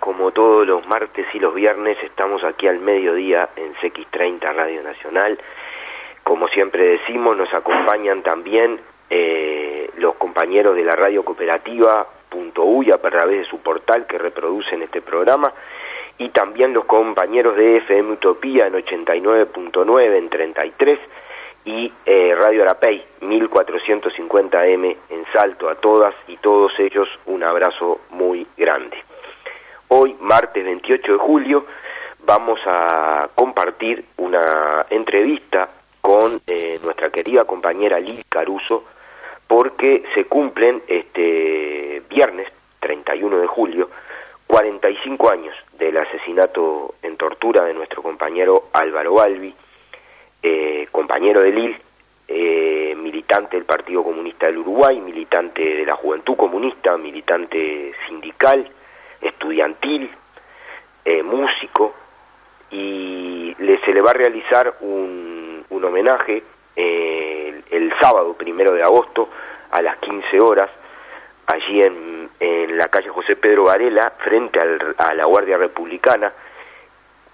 Como todos los martes y los viernes estamos aquí al mediodía en CX30 Radio Nacional. Como siempre decimos, nos acompañan también eh, los compañeros de la radio cooperativa .uy a través de su portal que reproducen este programa y también los compañeros de FM Utopía en 89.9 en 33 y eh, Radio Arapey 1450M en Salto a todas y todos ellos un abrazo muy grande. Hoy, martes 28 de julio, vamos a compartir una entrevista con eh, nuestra querida compañera Lil Caruso, porque se cumplen este viernes 31 de julio 45 años del asesinato en tortura de nuestro compañero Álvaro Balbi, eh, compañero de Lil, eh, militante del Partido Comunista del Uruguay, militante de la Juventud Comunista, militante sindical, estudiantil, eh, músico, y le, se le va a realizar un, un homenaje eh, el, el, sábado primero de agosto a las 15 horas, allí en, en la calle José Pedro Varela, frente al, a la Guardia Republicana,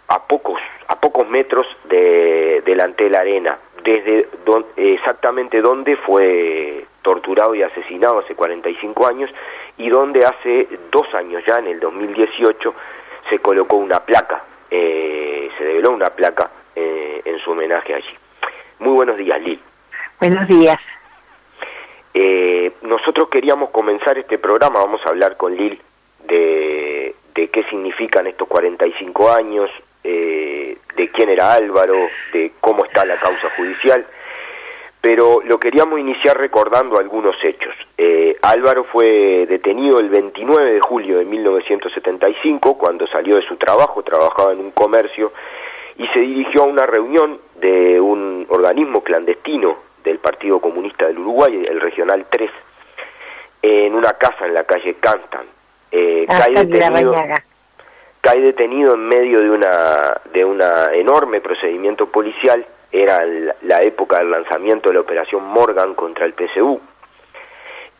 a pocos, a pocos metros de, delante de la arena, desde don, exactamente donde fue torturado y asesinado hace 45 años y donde hace dos años ya, en el 2018, se colocó una placa, eh, se develó una placa eh, en su homenaje allí. Muy buenos días, Lil. Buenos días. Eh, nosotros queríamos comenzar este programa, vamos a hablar con Lil de, de qué significan estos 45 años, eh, de quién era Álvaro, de cómo está la causa judicial pero lo queríamos iniciar recordando algunos hechos. Eh, Álvaro fue detenido el 29 de julio de 1975 cuando salió de su trabajo, trabajaba en un comercio y se dirigió a una reunión de un organismo clandestino del Partido Comunista del Uruguay, el Regional 3, en una casa en la calle Cantan. Eh, cae, detenido, cae detenido en medio de una de un enorme procedimiento policial era la época del lanzamiento de la operación Morgan contra el PSU,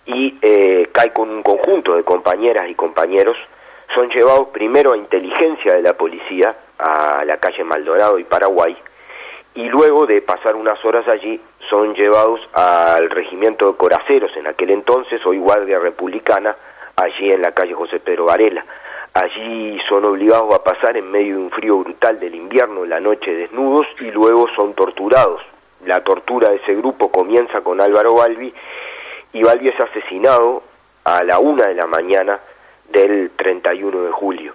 y eh, cae con un conjunto de compañeras y compañeros, son llevados primero a inteligencia de la policía, a la calle Maldonado y Paraguay, y luego de pasar unas horas allí, son llevados al regimiento de Coraceros, en aquel entonces, hoy Guardia Republicana, allí en la calle José Pedro Varela. Allí son obligados a pasar en medio de un frío brutal del invierno, la noche desnudos, y luego son torturados. La tortura de ese grupo comienza con Álvaro Balbi, y Balbi es asesinado a la una de la mañana del 31 de julio.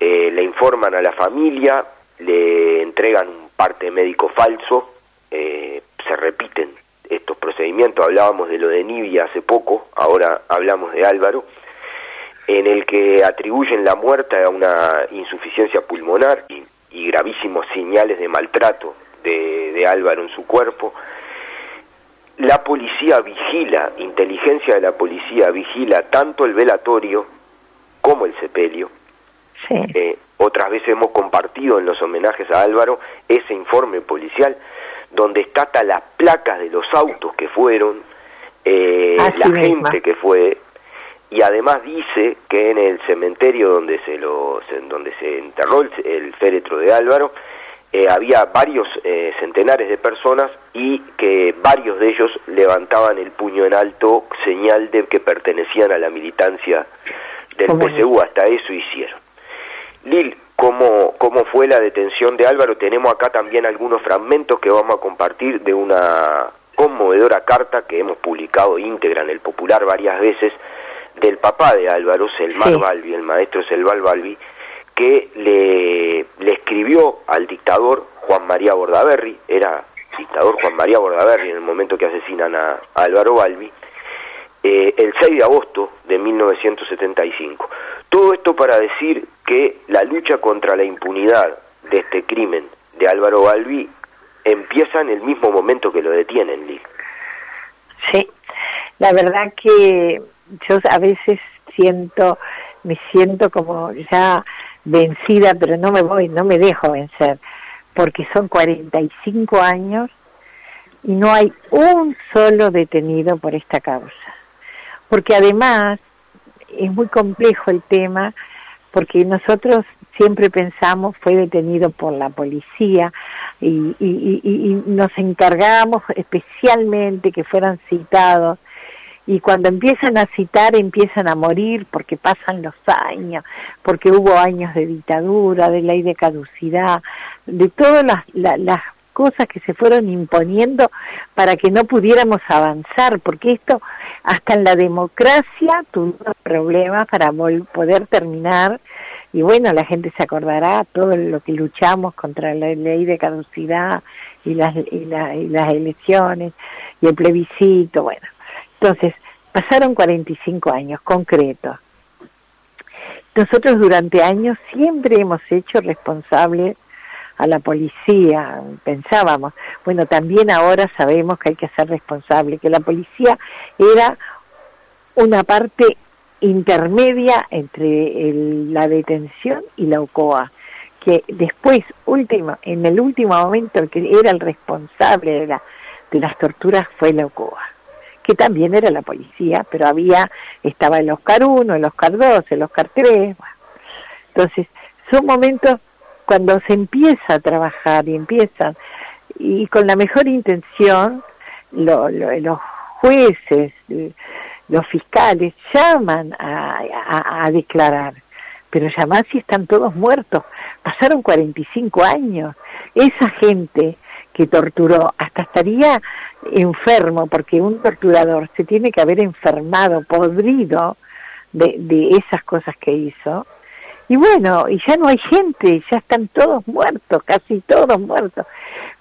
Eh, le informan a la familia, le entregan un parte médico falso, eh, se repiten estos procedimientos, hablábamos de lo de Nibia hace poco, ahora hablamos de Álvaro, en el que atribuyen la muerte a una insuficiencia pulmonar y, y gravísimos señales de maltrato de, de, Álvaro en su cuerpo. La policía vigila, inteligencia de la policía vigila tanto el velatorio como el sepelio. Sí. Eh, otras veces hemos compartido en los homenajes a Álvaro ese informe policial donde está hasta las placas de los autos que fueron, eh, la misma. gente que fue, y además dice que en el cementerio donde se lo donde se enterró el, el féretro de Álvaro eh, había varios eh, centenares de personas y que varios de ellos levantaban el puño en alto señal de que pertenecían a la militancia del PSU hasta eso hicieron. Lil cómo, cómo fue la detención de Álvaro. Tenemos acá también algunos fragmentos que vamos a compartir de una conmovedora carta que hemos publicado íntegra en el Popular varias veces del papá de Álvaro, Selmar Balbi, el maestro Selval Balbi, que le, le escribió al dictador Juan María Bordaberry, era dictador Juan María Bordaberry en el momento que asesinan a, Álvaro Balbi, eh, el 6 de agosto de 1975. Todo esto para decir que la lucha contra la impunidad de este crimen de Álvaro Balbi empieza en el mismo momento que lo detienen. Sí, la verdad que yo a veces siento, me siento como ya vencida, pero no me voy, no me dejo vencer, porque son 45 años y no hay un solo detenido por esta causa. Porque además es muy complejo el tema, porque nosotros siempre pensamos fue detenido por la policía y, y nos encargamos especialmente que fueran citados y cuando empiezan a citar empiezan a morir porque pasan los años, porque hubo años de dictadura, de ley de caducidad, de todas las, cosas que se fueron imponiendo para que no pudiéramos avanzar, porque esto hasta en la democracia tuvo problemas para poder terminar y bueno, la gente se acordará todo lo que luchamos contra la ley de caducidad y las, y las elecciones y el plebiscito, bueno entonces, pasaron 45 años concretos. Nosotros durante años siempre hemos hecho responsable a la policía, pensábamos, bueno, también ahora sabemos que hay que ser responsable, que la policía era una parte intermedia entre la detención y la OCOA, que después, último, en el último momento, el que era el responsable de, de las torturas fue la OCOA que también era la policía, pero había, estaba el Oscar 1, el Oscar 2, el Oscar 3. Entonces, son momentos cuando se empieza a trabajar y empiezan, y con la mejor intención, los jueces, los fiscales llaman a, a declarar, pero llamar si están todos muertos. Pasaron 45 años. Esa gente que torturó hasta estaría enfermo, porque un torturador se tiene que haber enfermado, podrido de, de esas cosas que hizo. Y bueno, y ya no hay gente, ya están todos muertos, casi todos muertos.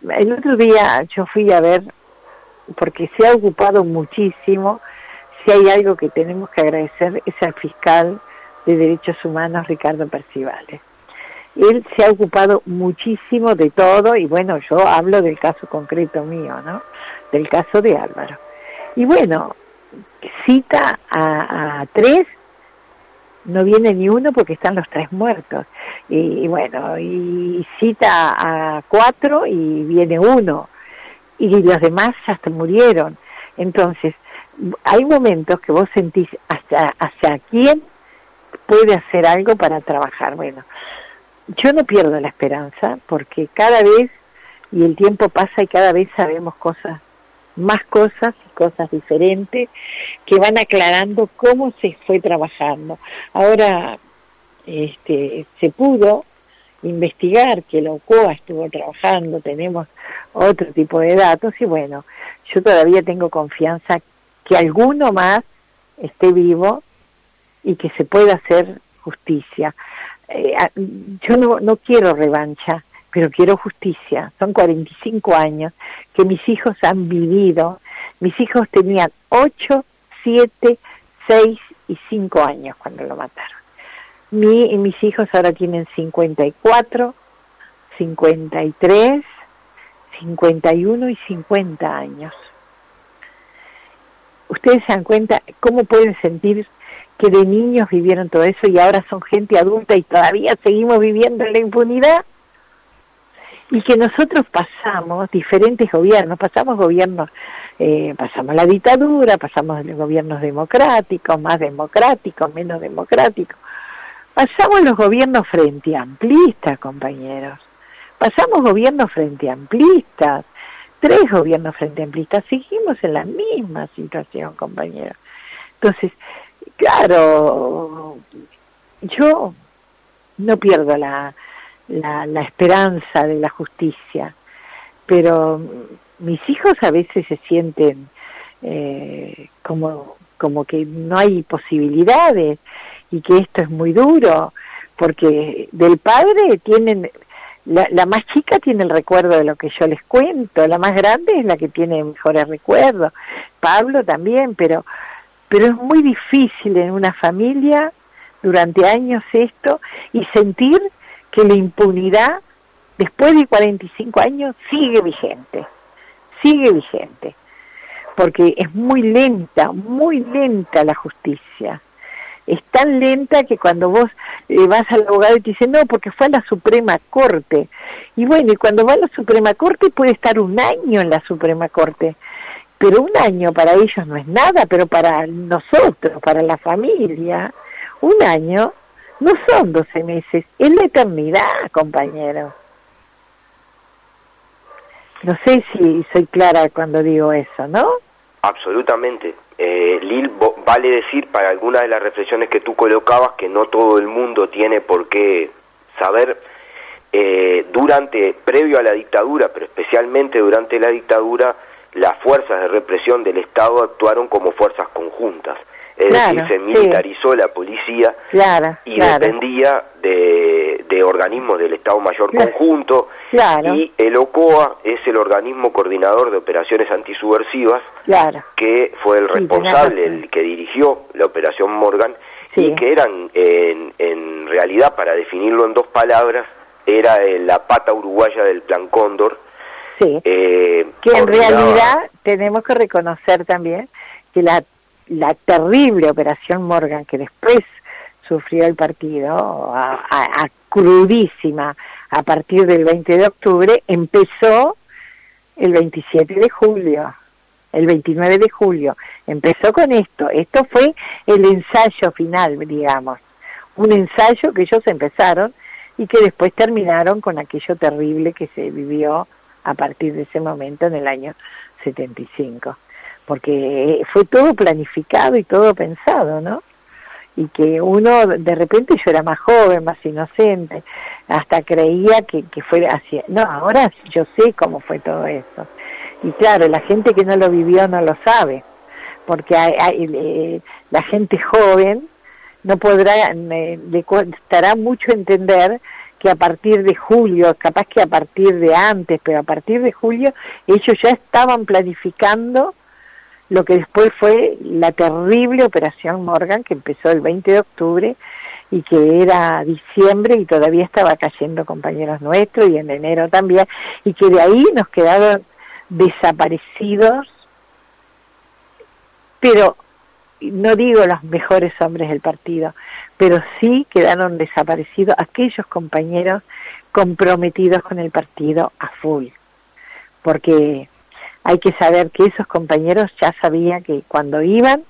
El otro día yo fui a ver, porque se ha ocupado muchísimo, si hay algo que tenemos que agradecer es al fiscal de Derechos Humanos, Ricardo Percivales. Él se ha ocupado muchísimo de todo y bueno, yo hablo del caso concreto mío, ¿no? del caso de Álvaro. Y bueno, cita a, tres, no viene ni uno porque están los tres muertos. Y, bueno, y cita a cuatro y viene uno. Y los demás ya hasta murieron. Entonces, hay momentos que vos sentís hasta hacia quién puede hacer algo para trabajar. Bueno, yo no pierdo la esperanza porque cada vez y el tiempo pasa y cada vez sabemos cosas más cosas y cosas diferentes que van aclarando cómo se fue trabajando. Ahora este, se pudo investigar que la OCOA estuvo trabajando, tenemos otro tipo de datos y bueno, yo todavía tengo confianza que alguno más esté vivo y que se pueda hacer justicia. Eh, yo no, no quiero revancha, pero quiero justicia. Son 45 años que mis hijos han vivido. Mis hijos tenían 8, 7, 6 y 5 años cuando lo mataron. Mi, mis hijos ahora tienen 54, 53, 51 y 50 años. Ustedes se dan cuenta cómo pueden sentir que de niños vivieron todo eso y ahora son gente adulta y todavía seguimos viviendo en la impunidad. Y que nosotros pasamos diferentes gobiernos, pasamos gobiernos, eh, pasamos la dictadura, pasamos gobiernos democráticos, más democráticos, menos democráticos, pasamos los gobiernos frente amplistas, compañeros, pasamos gobiernos frente amplistas, tres gobiernos frente amplistas, seguimos en la misma situación, compañeros. Entonces, claro, yo no pierdo la, la, la esperanza de la justicia, pero mis hijos a veces se sienten eh, como, como que no hay posibilidades y que esto es muy duro, porque del padre tienen, la, la, más chica tiene el recuerdo de lo que yo les cuento, la más grande es la que tiene mejores recuerdos, Pablo también, pero, pero es muy difícil en una familia durante años esto y sentir que la impunidad después de 45 años sigue vigente, sigue vigente, porque es muy lenta, muy lenta la justicia. Es tan lenta que cuando vos eh, vas al abogado y te dice, no, porque fue a la Suprema Corte. Y bueno, y cuando va a la Suprema Corte puede estar un año en la Suprema Corte. Pero un año para ellos no es nada, pero para nosotros, para la familia, un año no son 12 meses, es la eternidad, compañero. No sé si soy clara cuando digo eso, ¿no? Absolutamente. Eh, Lil, vale decir para algunas de las reflexiones que tú colocabas que no todo el mundo tiene por qué saber. Eh, durante, previo a la dictadura, pero especialmente durante la dictadura, las fuerzas de represión del Estado actuaron como fuerzas conjuntas. Es decir, se militarizó la policía y dependía de, de, organismos del Estado Mayor Conjunto y el OCOA es el organismo coordinador de operaciones antisubversivas que fue el responsable, el que dirigió la operación Morgan y que eran en, en realidad, para definirlo en dos palabras, era la pata uruguaya del Plan Cóndor. Eh, que en realidad tenemos que reconocer también que la la terrible operación Morgan que después sufrió el partido, a, crudísima, a partir del 20 de octubre, empezó el 27 de julio, el 29 de julio. Empezó con esto. Esto fue el ensayo final, digamos. Un ensayo que ellos empezaron y que después terminaron con aquello terrible que se vivió a partir de ese momento en el año 75 porque fue todo planificado y todo pensado, ¿no? Y que uno, de repente yo era más joven, más inocente, hasta creía que, que fuera así. No, ahora yo sé cómo fue todo eso. Y claro, la gente que no lo vivió no lo sabe, porque hay, eh, la gente joven no podrá, le costará mucho entender que a partir de julio, capaz que a partir de antes, pero a partir de julio ellos ya estaban planificando lo que después fue la terrible operación Morgan que empezó el 20 de octubre y que era diciembre y todavía estaba cayendo compañeros nuestros y en enero también y que de ahí nos quedaron desaparecidos pero no digo los mejores hombres del partido pero sí quedaron desaparecidos aquellos compañeros comprometidos con el partido a full porque hay que saber que esos compañeros ya sabían que cuando iban,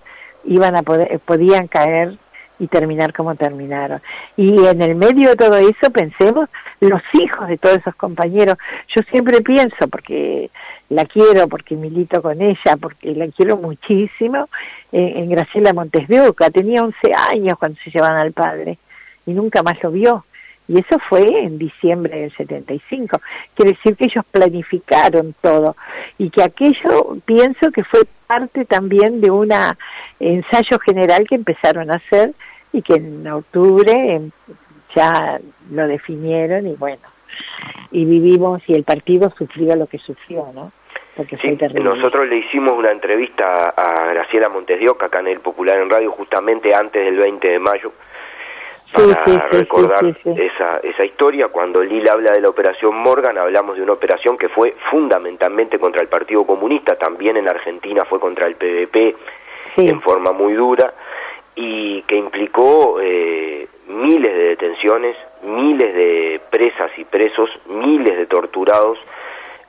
iban a poder, podían caer y terminar como terminaron. Y en el medio de todo eso pensemos los hijos de todos esos compañeros. Yo siempre pienso, porque la quiero, porque milito con ella, porque la quiero muchísimo, en Graciela Montes de Oca. Tenía 11 años cuando se llevan al padre y nunca más lo vio. Y eso fue en diciembre del 75. Quiere decir que ellos planificaron todo y que aquello pienso que fue parte también de un ensayo general que empezaron a hacer y que en octubre em, ya lo definieron y bueno, y vivimos y el partido sufrió lo que sufrió, ¿no? Porque fue terrible. Nosotros le hicimos una entrevista a Graciela Montes de Oca, acá en el Popular en Radio, justamente antes del 20 de mayo, para recordar esa, esa historia. Cuando Lila habla de la operación Morgan, hablamos de una operación que fue fundamentalmente contra el Partido Comunista, también en Argentina fue contra el PDP en forma muy dura y que implicó eh, miles de detenciones, miles de presas y presos, miles de torturados,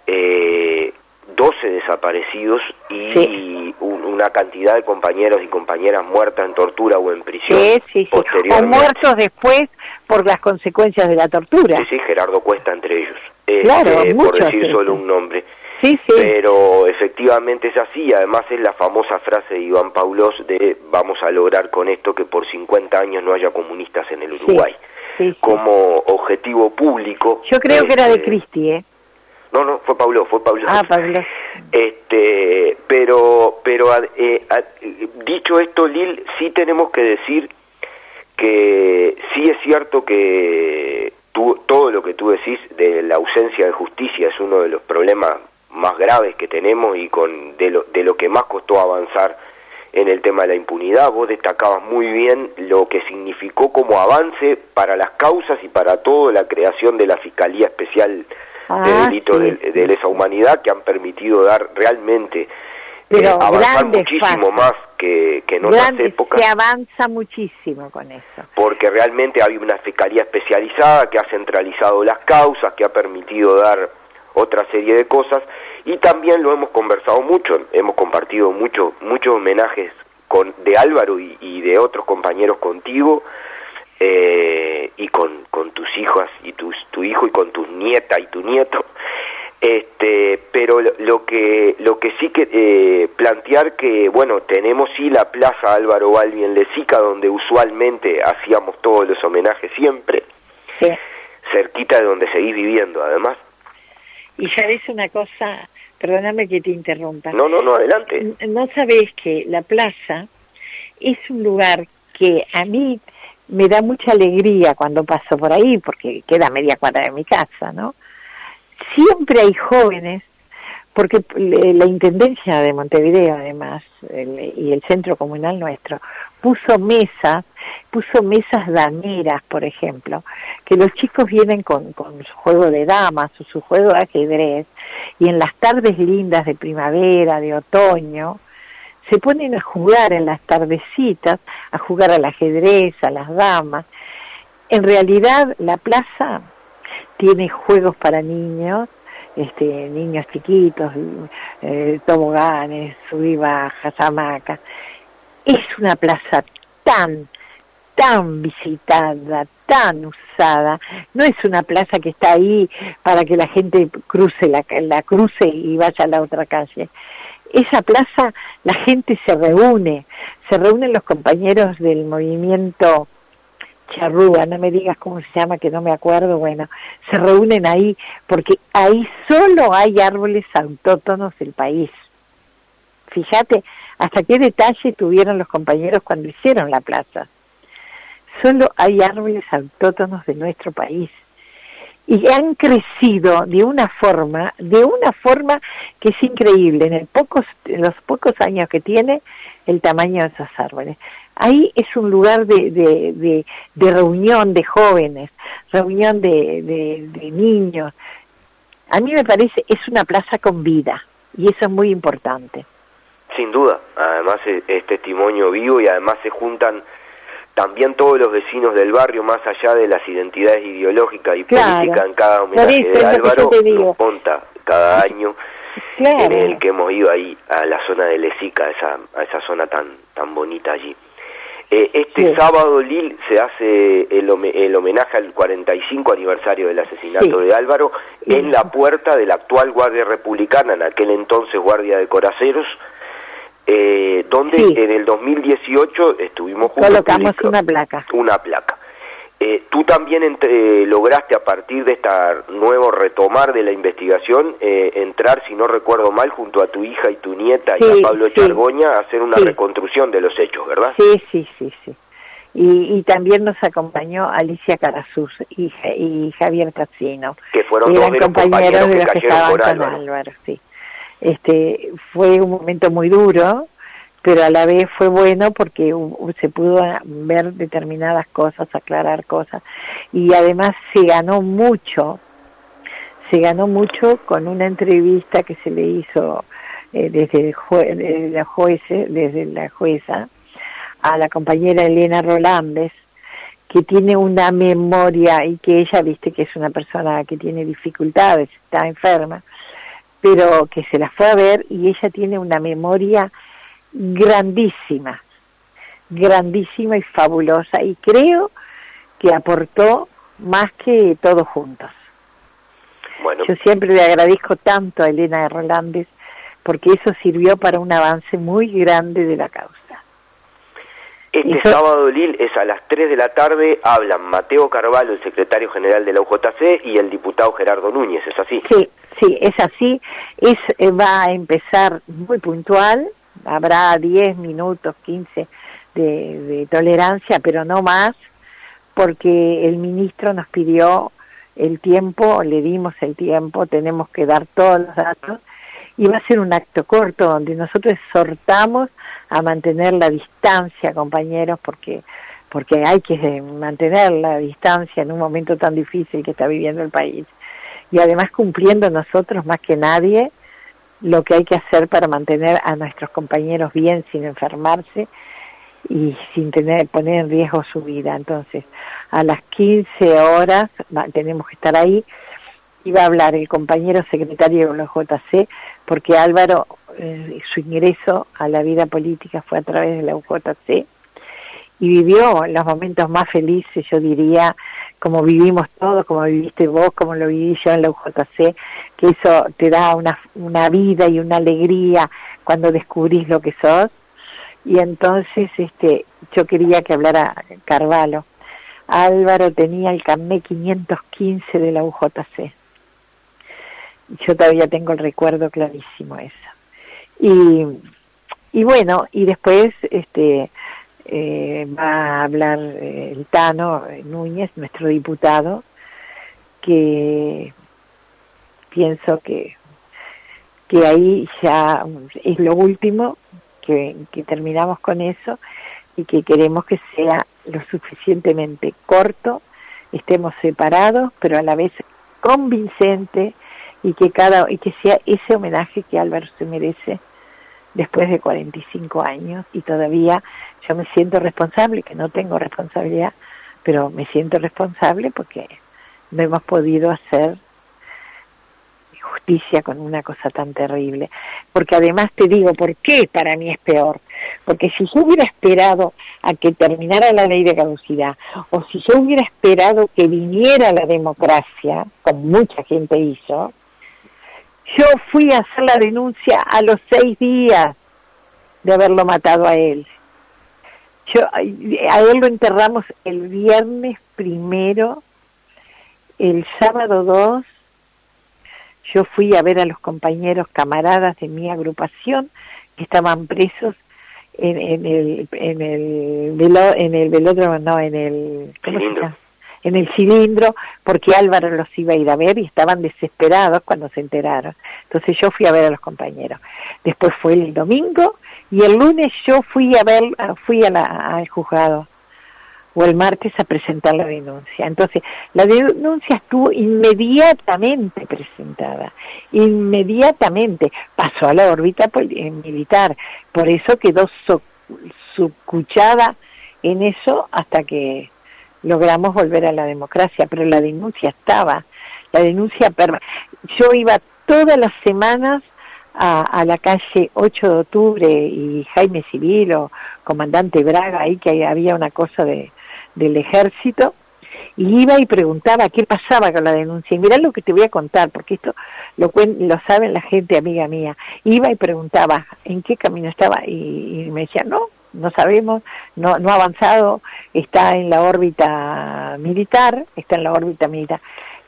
eh, 12 desaparecidos y una cantidad de compañeros y compañeras muertas en tortura o en prisión. Sí, O muertos después por las consecuencias de la tortura. Sí, sí, Gerardo Cuesta entre ellos. Claro, este, por decir solo un nombre. Sí, sí. Pero efectivamente es así, además es la famosa frase de Iván Paulos de vamos a lograr con esto que por 50 años no haya comunistas en el Uruguay. Como objetivo público. Yo creo que era de Este, Cristi, ¿eh? No, no, fue Pablo, fue Pablo. Ah, Pablo. Este, pero, pero eh, dicho esto, Lil, sí tenemos que decir que sí es cierto que tú, todo lo que tú decís de la ausencia de justicia es uno de los problemas más graves que tenemos y con de lo, de lo que más costó avanzar en el tema de la impunidad. Vos destacabas muy bien lo que significó como avance para las causas y para todo la creación de la Fiscalía Especial Ah, de Delitos sí, de, de lesa humanidad que han permitido dar realmente Pero eh, avanzar grandes muchísimo pasos. más que, que en otras épocas se avanza muchísimo con eso. porque realmente hay una fiscalía especializada que ha centralizado las causas, que ha permitido dar otra serie de cosas y también lo hemos conversado mucho, hemos compartido mucho, muchos homenajes con, de Álvaro y, y de otros compañeros contigo eh, y con, con tus hijas y tus, tu hijo y con tus nieta y tu nieto. Este, pero lo, que lo que sí que eh, plantear que bueno tenemos sí la plaza Álvaro Balbi en Lesica donde usualmente hacíamos todos los homenajes siempre Sí. cerquita de donde seguís viviendo además Y sabes una cosa, perdóname que te interrumpa. no no no adelante No sabés que la plaza es un lugar que a mí me da mucha alegría cuando paso por ahí, porque queda media cuadra de mi casa, ¿no? Siempre hay jóvenes, porque la Intendencia de Montevideo, además, el- y el Centro Comunal nuestro, puso mesas, puso mesas daneras, por ejemplo, que los chicos vienen con, con su juego de damas o su juego de ajedrez, y en las tardes lindas de primavera, de otoño, se ponen a jugar en las tardecitas, a jugar al ajedrez, a las damas. En realidad la plaza tiene juegos para niños, este, niños chiquitos, eh, toboganes, sub y bajas, hamacas. Es una plaza tan, tan visitada, tan usada. No es una plaza que está ahí para que la gente cruce la, la cruce y vaya a la otra calle esa plaza la gente se reúne, se reúnen los compañeros del movimiento charrúa, no me digas cómo se llama, que no me acuerdo, bueno, se reúnen ahí porque ahí solo hay árboles autóctonos del país. Fíjate hasta qué detalle tuvieron los compañeros cuando hicieron la plaza. Solo hay árboles autóctonos de nuestro país y han crecido de una forma, de una forma que es increíble en, el pocos, en los pocos años que tiene el tamaño de esos árboles. Ahí es un lugar de, reunión de jóvenes, reunión de, de, niños. A mí me parece es una plaza con vida y eso es muy importante. sin duda además es testimonio vivo y además se juntan también todos los vecinos del barrio, más allá de las identidades ideológicas y Claro. políticas en cada homenaje de Álvaro, nos conta cada año Claro. en el que hemos ido ahí a la zona de Lesica, a esa, a esa zona tan, tan bonita allí. Eh, este Sí. sábado, Lil, se hace el, el homenaje al 45 aniversario del asesinato Sí. de Álvaro en la puerta de la actual Guardia Republicana, en aquel entonces Guardia de Coraceros, eh, donde Sí. en el 2018 estuvimos juntos. Colocamos una placa. Una placa. Eh, tú también entre- lograste a partir de esta nuevo retomar de la investigación eh, entrar, si no recuerdo mal, junto a tu hija y tu nieta y a Pablo sí. Chargoña a hacer una reconstrucción de los hechos, ¿verdad? Sí, sí, sí, sí. Y, y también nos acompañó Alicia Carazuz y, Ja- y Javier Tazzino. Que fueron dos de los compañeros compañeros de que los que cayeron estaban por con. Álvaro, sí. Este, fue un momento muy duro, pero a la vez fue bueno porque se pudo ver determinadas cosas, aclarar cosas, y además se ganó mucho, se ganó mucho con una entrevista que se le hizo eh, desde, el jue- desde la juece, desde la jueza a la compañera Elena Rolandes, que tiene una memoria y que ella, viste, que es una persona que tiene dificultades, está enferma, pero que se la fue a ver y ella tiene una memoria grandísima, grandísima y fabulosa y creo que aportó más que todos juntos. Bueno, Yo siempre le agradezco tanto a Elena Rolandes porque eso sirvió para un avance muy grande de la causa. este Este sábado, Lil, es a las 3 de la tarde, hablan Mateo Carvalho, el secretario general de la UJC, y el diputado Gerardo Núñez, ¿es así? Sí, sí, es así. Es, eh, va a empezar muy puntual, habrá 10 minutos, 15 de, de tolerancia, pero no más, porque el ministro nos pidió el tiempo, le dimos el tiempo, tenemos que dar todos los datos, y va a ser un acto corto donde nosotros exhortamos a mantener la distancia, compañeros, porque porque hay que mantener la distancia en un momento tan difícil que está viviendo el país. Y además cumpliendo nosotros más que nadie lo que hay que hacer para mantener a nuestros compañeros bien sin enfermarse y sin tener poner en riesgo su vida. Entonces, a las 15 horas tenemos que estar ahí va a hablar el compañero secretario de la JC porque Álvaro eh, su ingreso a la vida política fue a través de la UJC y vivió los momentos más felices, yo diría, como vivimos todos, como viviste vos, como lo viví yo en la UJC, que eso te da una, una vida y una alegría cuando descubrís lo que sos. Y entonces este, yo quería que hablara Carvalho. Álvaro tenía el carnet 515 de la UJC. Yo todavía tengo el recuerdo clarísimo eso. Y, y bueno, y después este eh, va a hablar eh, el Tano Núñez, nuestro diputado, que pienso que, que ahí ya es lo último, que, que terminamos con eso y que queremos que sea lo suficientemente corto, estemos separados, pero a la vez convincente y que cada y que sea ese homenaje que Álvaro se merece después de 45 años y todavía yo me siento responsable, que no tengo responsabilidad, pero me siento responsable porque no hemos podido hacer justicia con una cosa tan terrible. Porque además te digo, ¿por qué para mí es peor? Porque si yo hubiera esperado a que terminara la ley de caducidad, o si yo hubiera esperado que viniera la democracia, como mucha gente hizo, yo fui a hacer la denuncia a los seis días de haberlo matado a él. Yo, a él lo enterramos el viernes primero, el sábado dos, yo fui a ver a los compañeros camaradas de mi agrupación que estaban presos en, en el en el velo, en el velódromo no en el ¿cómo en el cilindro porque Álvaro los iba a ir a ver y estaban desesperados cuando se enteraron. Entonces yo fui a ver a los compañeros. Después fue el domingo y el lunes yo fui a ver, fui a la, al juzgado o el martes a presentar la denuncia. Entonces, la denuncia estuvo inmediatamente presentada, inmediatamente pasó a la órbita eh, militar, por eso quedó subcuchada en eso hasta que logramos volver a la democracia, pero la denuncia estaba, la denuncia, yo iba todas las semanas a, la calle 8 de octubre y Jaime Civil o comandante Braga, ahí que había una cosa de, del ejército, y iba y preguntaba qué pasaba con la denuncia. Y mirá lo que te voy a contar, porque esto lo, lo saben la gente amiga mía. Iba y preguntaba en qué camino estaba y, y me decía, no, no sabemos, no, no ha avanzado, está en la órbita militar, está en la órbita militar.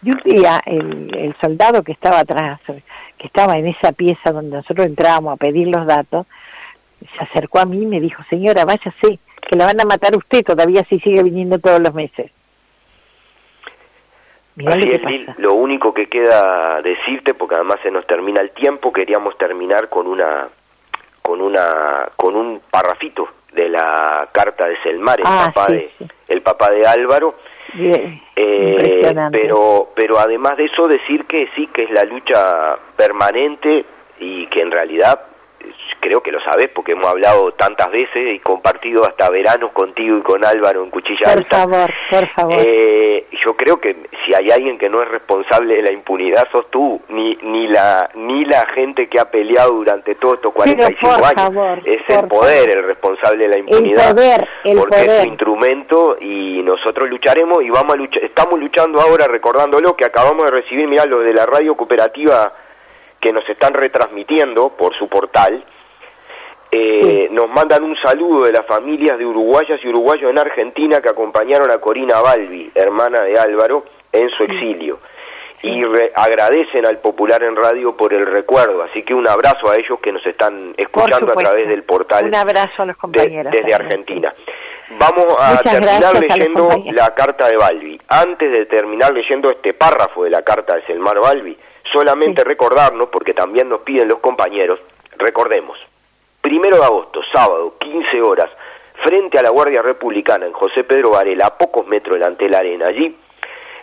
Y un día el, el soldado que estaba atrás, que estaba en esa pieza donde nosotros entrábamos a pedir los datos, se acercó a mí y me dijo, señora, váyase, que la van a matar a usted todavía si sigue viniendo todos los meses. Así es, lo único que queda decirte, porque además se nos termina el tiempo, queríamos terminar con una con una con un parrafito de la carta de Selmar, el ah, papá de el papá de Álvaro. Eh, pero pero además de eso decir que sí que es la lucha permanente y que en realidad creo que lo sabes porque hemos hablado tantas veces y compartido hasta veranos contigo y con Álvaro en Cuchilla por favor, por favor. Eh, yo creo que si hay alguien que no es responsable de la impunidad sos tú, ni ni la ni la gente que ha peleado durante todos estos 45 años. es el poder el responsable de la impunidad. El poder, el porque es un instrumento y nosotros lucharemos y vamos a luchar, estamos luchando ahora recordándolo que acabamos de recibir, mirá, lo de la radio cooperativa que nos están retransmitiendo por su portal eh, nos mandan un saludo de las familias de uruguayas y uruguayos en Argentina que acompañaron a Corina Balbi, hermana de Álvaro, en su exilio. Y agradecen al Popular en Radio por el recuerdo, así que un abrazo a ellos que nos están escuchando a través del portal. Un abrazo a los compañeros. desde Argentina. Vamos a terminar leyendo la carta de Balbi. Antes de terminar leyendo este párrafo de la carta de Selmar Balbi, solamente recordarnos, porque también nos piden los compañeros, recordemos, primero de agosto, sábado, 15 horas, frente a la Guardia Republicana en José Pedro Varela, a pocos metros delante de la arena, allí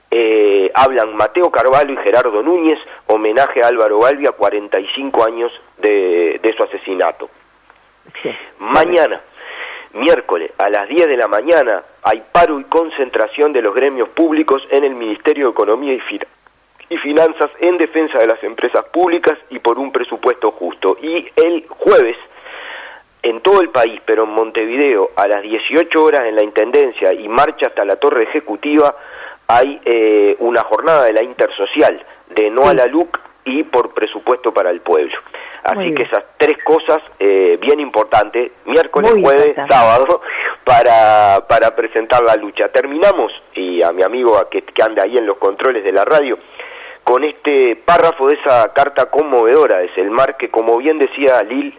eh, hablan Mateo Carvalho y Gerardo Núñez, homenaje a Álvaro Balbi a 45 años de, de su asesinato. Mañana, miércoles, a las 10 de la mañana, hay paro y concentración de los gremios públicos en el Ministerio de Economía y, y Finanzas en defensa de las empresas públicas y por un presupuesto justo. Y el jueves, en todo el país, pero en Montevideo, a las 18 horas en la Intendencia y marcha hasta la Torre Ejecutiva, hay eh, una jornada de la Intersocial, de no a la LUC y por presupuesto para el pueblo. Así que esas tres cosas eh, bien importantes, miércoles, jueves, sábado, para, para presentar la lucha. Terminamos, y a mi amigo que, que anda ahí en los controles de la radio, con este párrafo de esa carta conmovedora de Selmar, que como bien decía Lil,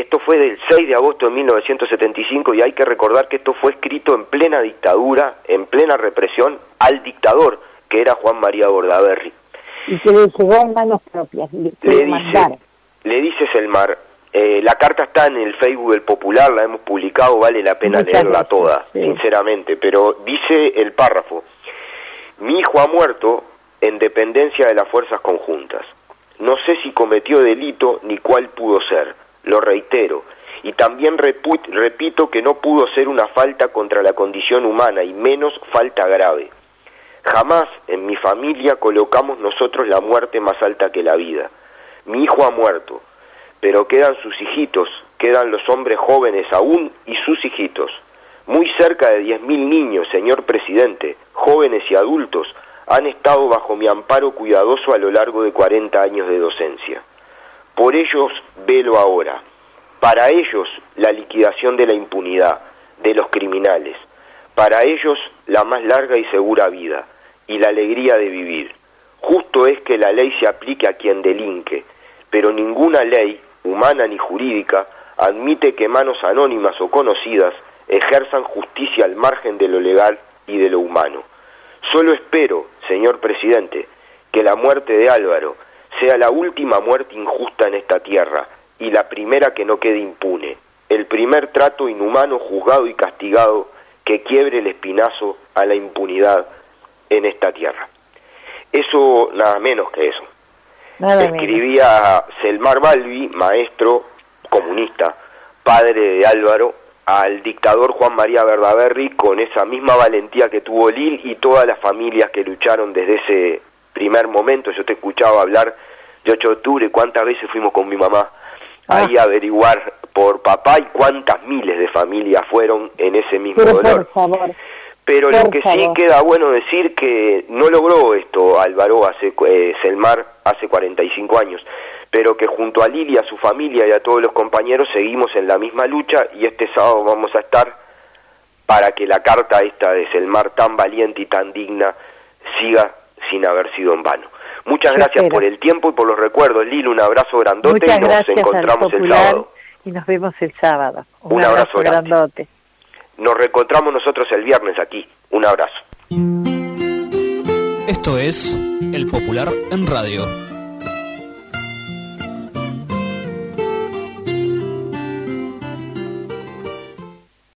esto fue del 6 de agosto de 1975 y hay que recordar que esto fue escrito en plena dictadura, en plena represión, al dictador, que era Juan María Bordaberry. Y se le llegó en manos propias. Le, dice, le dice Selmar, eh, la carta está en el Facebook del Popular, la hemos publicado, vale la pena leerla toda, sinceramente, pero dice el párrafo, mi hijo ha muerto en dependencia de las fuerzas conjuntas. No sé si cometió delito ni cuál pudo ser, lo reitero, y también repito que no pudo ser una falta contra la condición humana y menos falta grave. Jamás en mi familia colocamos nosotros la muerte más alta que la vida. Mi hijo ha muerto, pero quedan sus hijitos, quedan los hombres jóvenes aún y sus hijitos. Muy cerca de diez mil niños, señor presidente, jóvenes y adultos, han estado bajo mi amparo cuidadoso a lo largo de 40 años de docencia. Por ellos velo ahora. Para ellos la liquidación de la impunidad, de los criminales. Para ellos la más larga y segura vida y la alegría de vivir. Justo es que la ley se aplique a quien delinque, pero ninguna ley, humana ni jurídica, admite que manos anónimas o conocidas ejerzan justicia al margen de lo legal y de lo humano. Solo espero, señor presidente, que la muerte de Álvaro sea la última muerte injusta en esta tierra y la primera que no quede impune, el primer trato inhumano juzgado y castigado que quiebre el espinazo a la impunidad en esta tierra. Eso, nada menos que eso. Escribía Selmar Balbi, maestro comunista, padre de Álvaro, al dictador Juan María Verdaberry con esa misma valentía que tuvo Lil y todas las familias que lucharon desde ese primer momento. Yo te escuchaba hablar de 8 de octubre, cuántas veces fuimos con mi mamá ahí ah. a averiguar por papá y cuántas miles de familias fueron en ese mismo dolor. Pero lo que sí queda bueno decir que no logró esto Álvaro hace eh, Selmar hace 45 años, pero que junto a Lili, a su familia y a todos los compañeros seguimos en la misma lucha y este sábado vamos a estar para que la carta esta de Selmar tan valiente y tan digna siga sin haber sido en vano. Muchas gracias por el tiempo y por los recuerdos, Lili, un abrazo grandote y nos encontramos el sábado. Y nos vemos el sábado. Un, abrazo, grandote. Nos reencontramos nosotros el viernes aquí. Un abrazo. Esto es El Popular en Radio.